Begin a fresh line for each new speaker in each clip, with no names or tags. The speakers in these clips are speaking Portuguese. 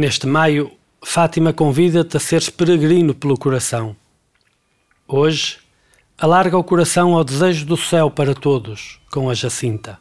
Neste maio, Fátima convida-te a seres peregrino pelo coração. Hoje, alarga o coração ao desejo do céu para todos, com a Jacinta.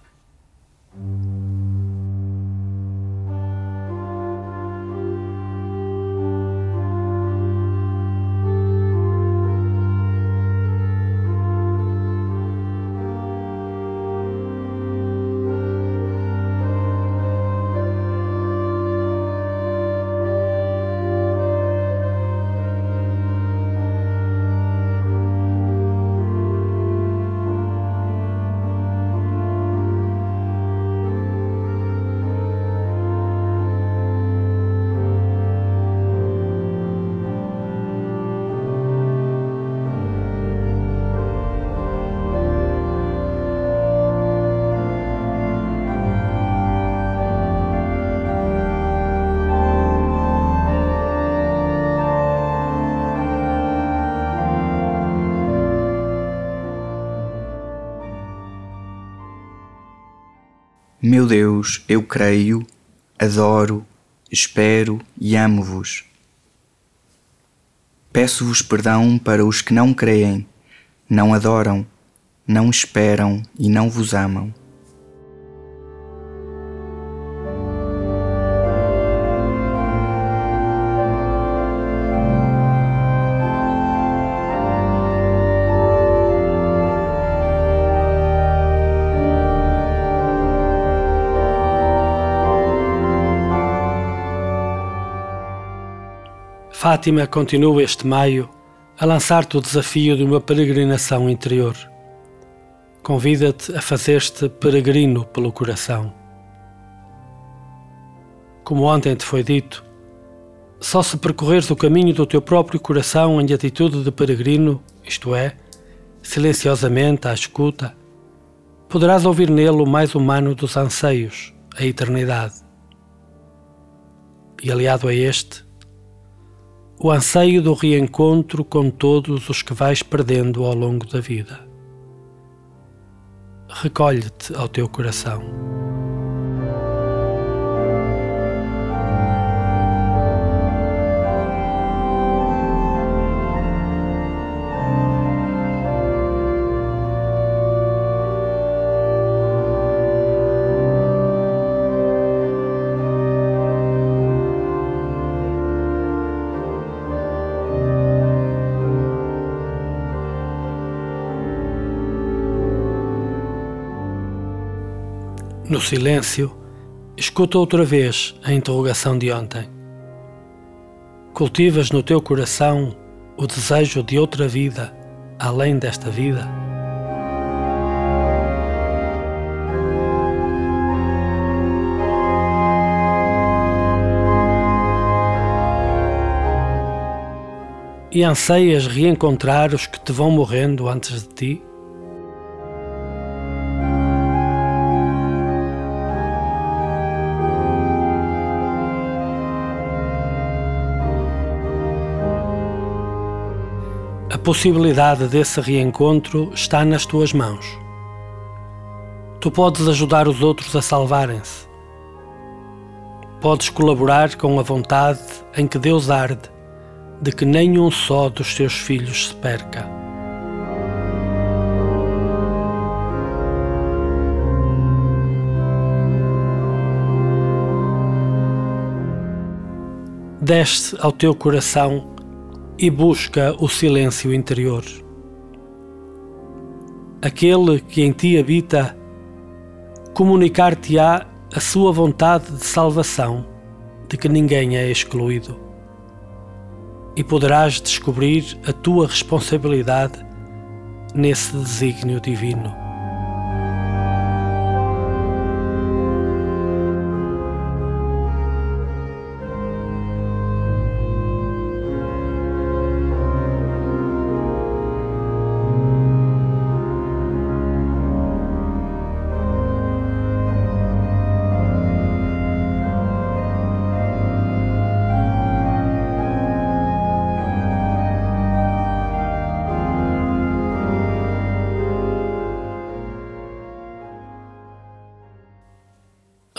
Meu Deus, eu creio, adoro, espero e amo-vos. Peço-vos perdão para os que não creem, não adoram, não esperam e não vos amam.
Fátima continua este maio a lançar-te o desafio de uma peregrinação interior. Convida-te a fazer-te peregrino pelo coração. Como ontem te foi dito, só se percorreres o caminho do teu próprio coração em atitude de peregrino, isto é, silenciosamente à escuta, poderás ouvir nele o mais humano dos anseios, a eternidade. E aliado a este, o anseio do reencontro com todos os que vais perdendo ao longo da vida. Recolhe-te ao teu coração. No silêncio, escuta outra vez a interrogação de ontem. Cultivas no teu coração o desejo de outra vida além desta vida? E anseias reencontrar os que te vão morrendo antes de ti? A possibilidade desse reencontro está nas tuas mãos. Tu podes ajudar os outros a salvarem-se. Podes colaborar com a vontade em que Deus arde de que nenhum só dos teus filhos se perca. Desce ao teu coração e busca o silêncio interior. Aquele que em ti habita comunicar-te-á a sua vontade de salvação, de que ninguém é excluído. E poderás descobrir a tua responsabilidade nesse desígnio divino.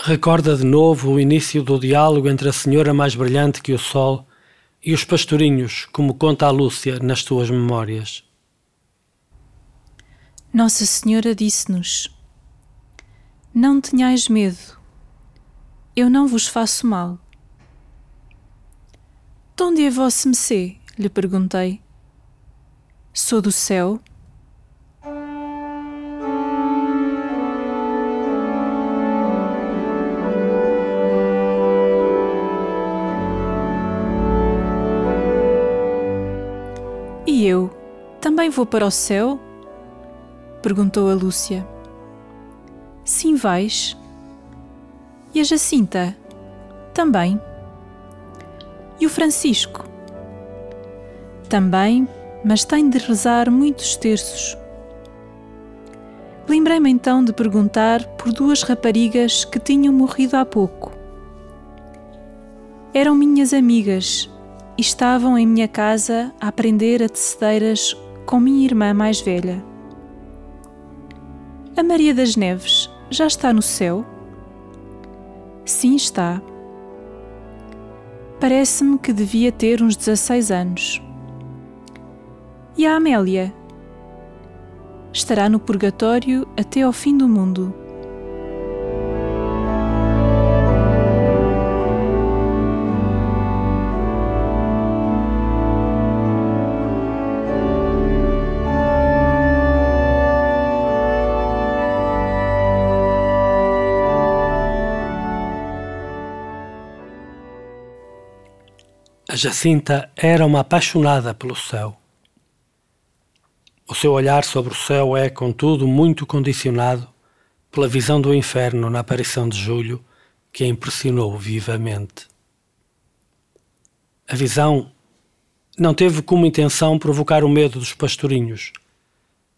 Recorda de novo o início do diálogo entre a senhora mais brilhante que o sol e os pastorinhos, como conta a Lúcia nas suas memórias.
Nossa Senhora disse-nos: Não tenhais medo, eu não vos faço mal. De onde é vosso Messê? lhe perguntei. Sou do céu. Vou para o céu? perguntou a Lúcia. Sim, vais. E a Jacinta? Também. E o Francisco? Também, mas tem de rezar muitos terços. Lembrei-me então de perguntar por duas raparigas que tinham morrido há pouco. Eram minhas amigas e estavam em minha casa a aprender a tecedeiras com minha irmã mais velha. A Maria das Neves já está no céu? Sim, está. Parece-me que devia ter uns 16 anos. E a Amélia? Estará no purgatório até ao fim do mundo.
Jacinta era uma apaixonada pelo céu. O seu olhar sobre o céu é, contudo, muito condicionado pela visão do inferno na aparição de Júlio, que a impressionou vivamente. A visão não teve como intenção provocar o medo dos pastorinhos,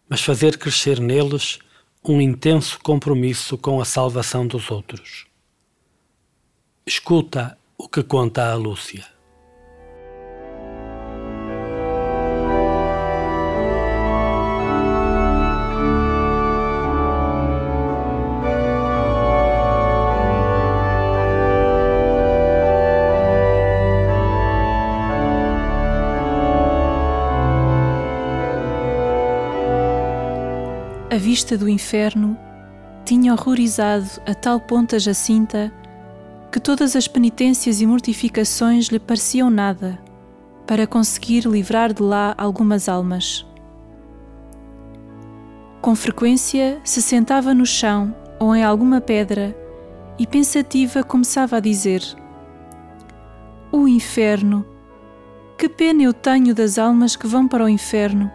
mas fazer crescer neles um intenso compromisso com a salvação dos outros. Escuta o que conta a Lúcia.
Vista do inferno tinha horrorizado a tal ponto a Jacinta que todas as penitências e mortificações lhe pareciam nada para conseguir livrar de lá algumas almas. Com frequência se sentava no chão ou em alguma pedra e pensativa começava a dizer: O inferno! Que pena eu tenho das almas que vão para o inferno!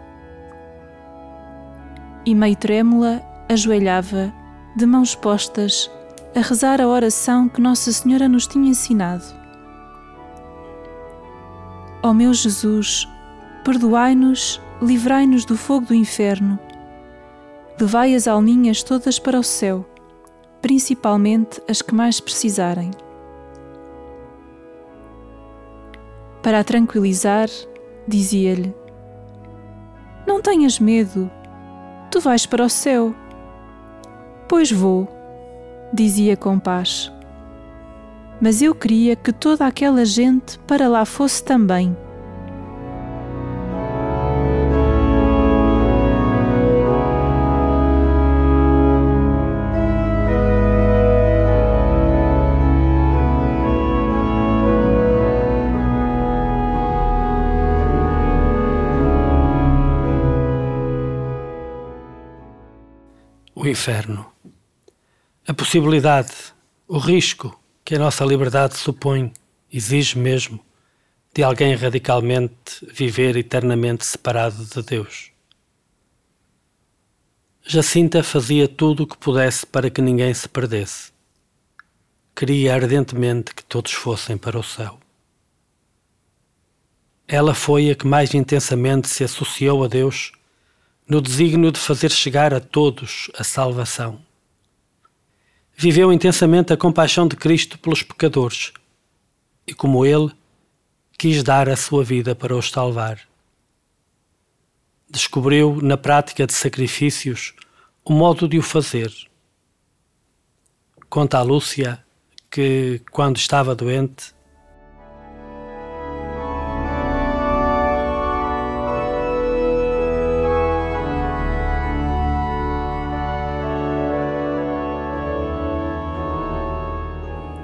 E, meio trêmula, ajoelhava, de mãos postas, a rezar a oração que Nossa Senhora nos tinha ensinado. Ó meu Jesus, perdoai-nos, livrai-nos do fogo do inferno. Levai as alminhas todas para o céu, principalmente as que mais precisarem. Para a tranquilizar, dizia-lhe: Não tenhas medo, Tu vais para o céu. Pois vou, dizia com paz. Mas eu queria que toda aquela gente para lá fosse também.
O inferno. A possibilidade, o risco que a nossa liberdade supõe, exige mesmo, de alguém radicalmente viver eternamente separado de Deus. Jacinta fazia tudo o que pudesse para que ninguém se perdesse. Queria ardentemente que todos fossem para o céu. Ela foi a que mais intensamente se associou a Deus no desígnio de fazer chegar a todos a salvação. Viveu intensamente a compaixão de Cristo pelos pecadores e, como ele, quis dar a sua vida para os salvar. Descobriu na prática de sacrifícios o modo de o fazer. conta a Lúcia que, quando estava doente,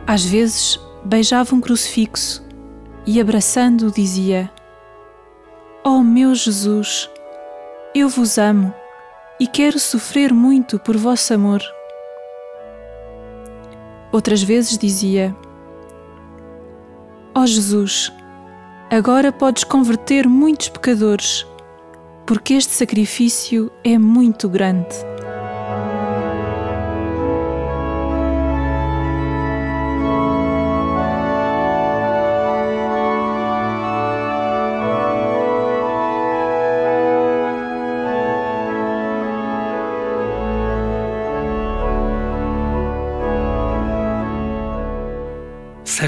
Às vezes beijava um crucifixo e, abraçando-o, dizia: Oh meu Jesus, eu vos amo e quero sofrer muito por vosso amor. Outras vezes dizia: Ó oh Jesus, agora podes converter muitos pecadores, porque este sacrifício é muito grande.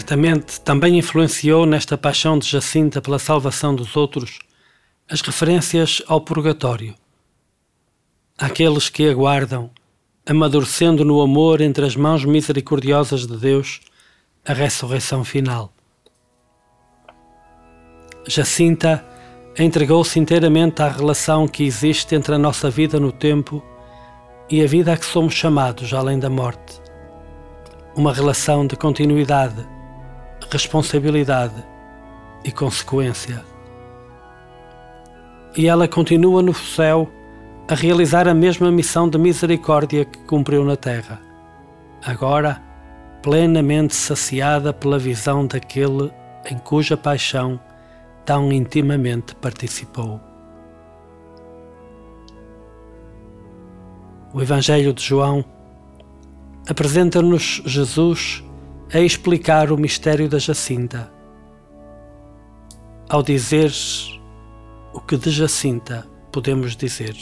Certamente também influenciou nesta paixão de Jacinta pela salvação dos outros as referências ao purgatório. Aqueles que aguardam, amadurecendo no amor entre as mãos misericordiosas de Deus, a ressurreição final. Jacinta entregou-se inteiramente à relação que existe entre a nossa vida no tempo e a vida a que somos chamados além da morte. Uma relação de continuidade responsabilidade e consequência. E ela continua no céu a realizar a mesma missão de misericórdia que cumpriu na terra, agora plenamente saciada pela visão daquele em cuja paixão tão intimamente participou. O Evangelho de João apresenta-nos Jesus a explicar o mistério da Jacinta. Ao dizer o que de Jacinta podemos dizer.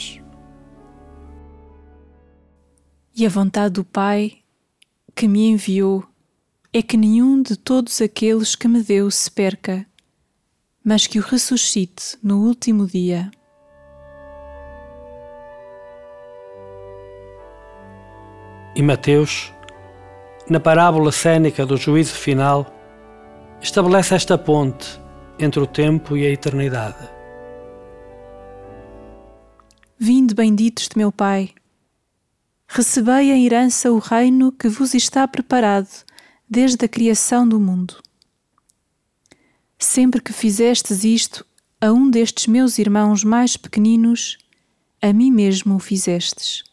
E a vontade do Pai que me enviou é que nenhum de todos aqueles que me deu se perca, mas que o ressuscite no último dia.
E Mateus na parábola cênica do juízo final, estabelece esta ponte entre o tempo e a eternidade.
Vinde, benditos de meu Pai, recebei em herança o reino que vos está preparado desde a criação do mundo. Sempre que fizestes isto a um destes meus irmãos mais pequeninos, a mim mesmo o fizestes.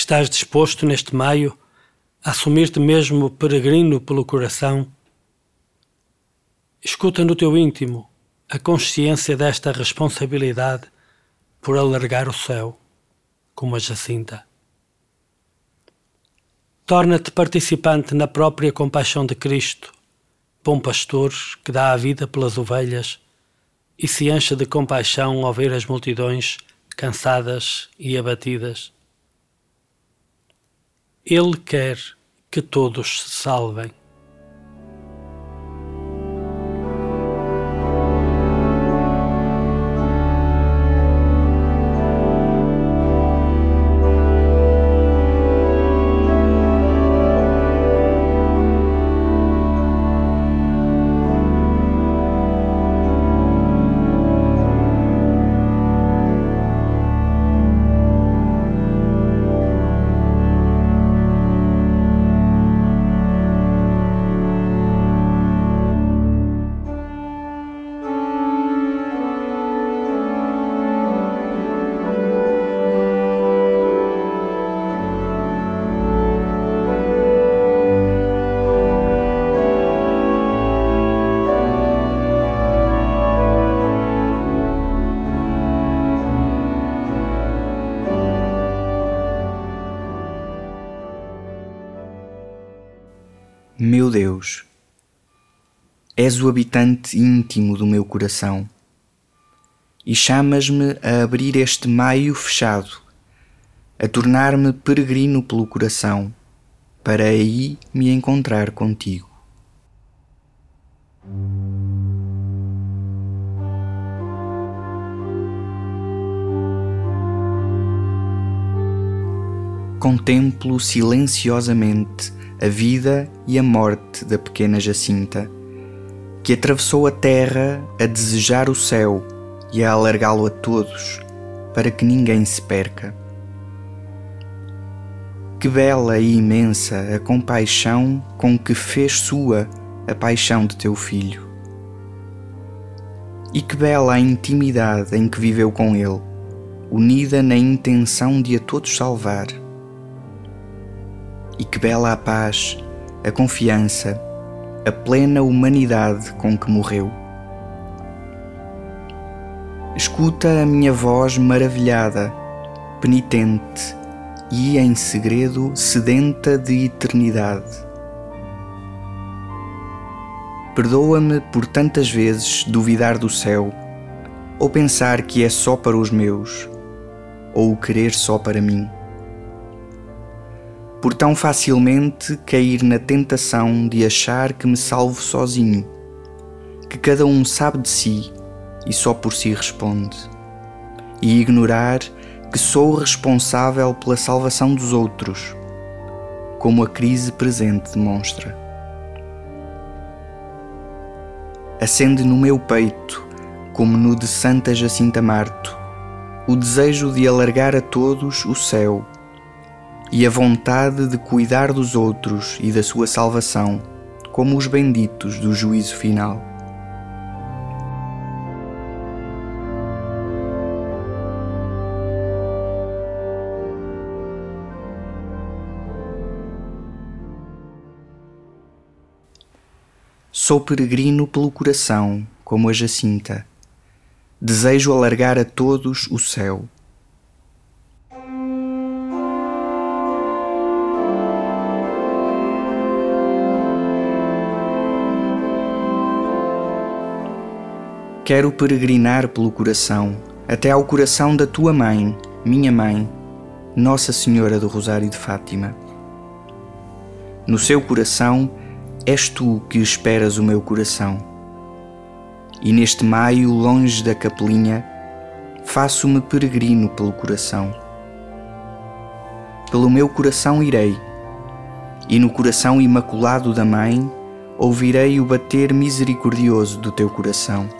Estás disposto neste maio a assumir-te mesmo peregrino pelo coração, escuta no teu íntimo a consciência desta responsabilidade por alargar o céu, como a Jacinta. Torna-te participante na própria compaixão de Cristo, bom pastor que dá a vida pelas ovelhas e se enche de compaixão ao ver as multidões cansadas e abatidas ele quer que todos se salvem.
És o habitante íntimo do meu coração e chamas-me a abrir este maio fechado, a tornar-me peregrino pelo coração, para aí me encontrar contigo. Contemplo silenciosamente a vida e a morte da pequena Jacinta, que atravessou a terra a desejar o céu e a alargá-lo a todos, para que ninguém se perca. Que bela e imensa a compaixão com que fez sua a paixão de teu filho. E que bela a intimidade em que viveu com ele, unida na intenção de a todos salvar. E que bela a paz, a confiança, a plena humanidade com que morreu. Escuta a minha voz maravilhada, penitente e em segredo sedenta de eternidade. Perdoa-me por tantas vezes duvidar do céu, ou pensar que é só para os meus, ou o querer só para mim. Por tão facilmente cair na tentação de achar que me salvo sozinho, que cada um sabe de si e só por si responde, e ignorar que sou responsável pela salvação dos outros, como a crise presente demonstra. Acende no meu peito, como no de Santa Jacinta Marto, o desejo de alargar a todos o céu e a vontade de cuidar dos outros e da sua salvação, como os benditos do juízo final. Sou peregrino pelo coração, como a Jacinta. Desejo alargar a todos o céu. Quero peregrinar pelo coração, até ao coração da tua mãe, minha mãe, Nossa Senhora do Rosário de Fátima. No seu coração, És tu que esperas o meu coração. E neste maio, longe da capelinha, faço-me peregrino pelo coração. Pelo meu coração irei, e no coração imaculado da Mãe ouvirei o bater misericordioso do teu coração.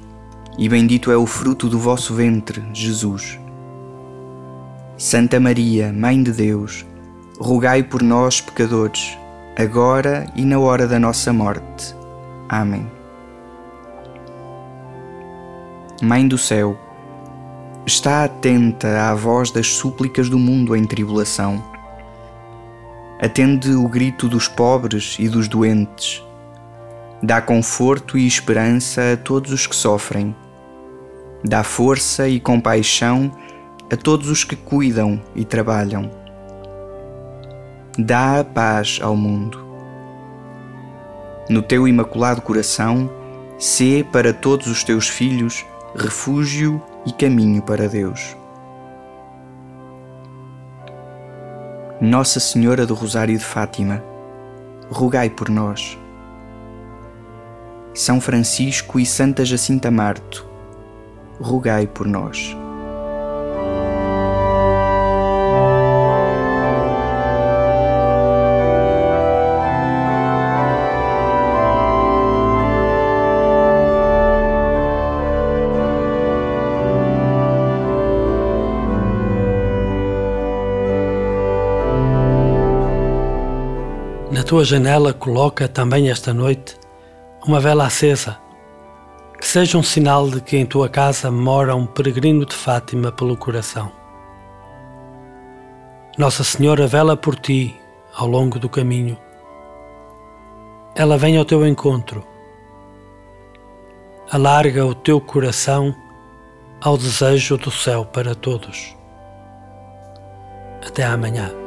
e bendito é o fruto do vosso ventre, Jesus. Santa Maria, Mãe de Deus, rogai por nós, pecadores, agora e na hora da nossa morte. Amém. Mãe do céu, está atenta à voz das súplicas do mundo em tribulação atende o grito dos pobres e dos doentes, dá conforto e esperança a todos os que sofrem, dá força e compaixão a todos os que cuidam e trabalham, dá a paz ao mundo. No teu imaculado coração, sê para todos os teus filhos refúgio e caminho para Deus. Nossa Senhora do Rosário de Fátima, rogai por nós. São Francisco e Santa Jacinta Marto, rogai por nós.
Na tua janela coloca também esta noite uma vela acesa seja um sinal de que em tua casa mora um peregrino de Fátima pelo coração. Nossa Senhora vela por ti ao longo do caminho. Ela vem ao teu encontro. Alarga o teu coração ao desejo do céu para todos. Até amanhã.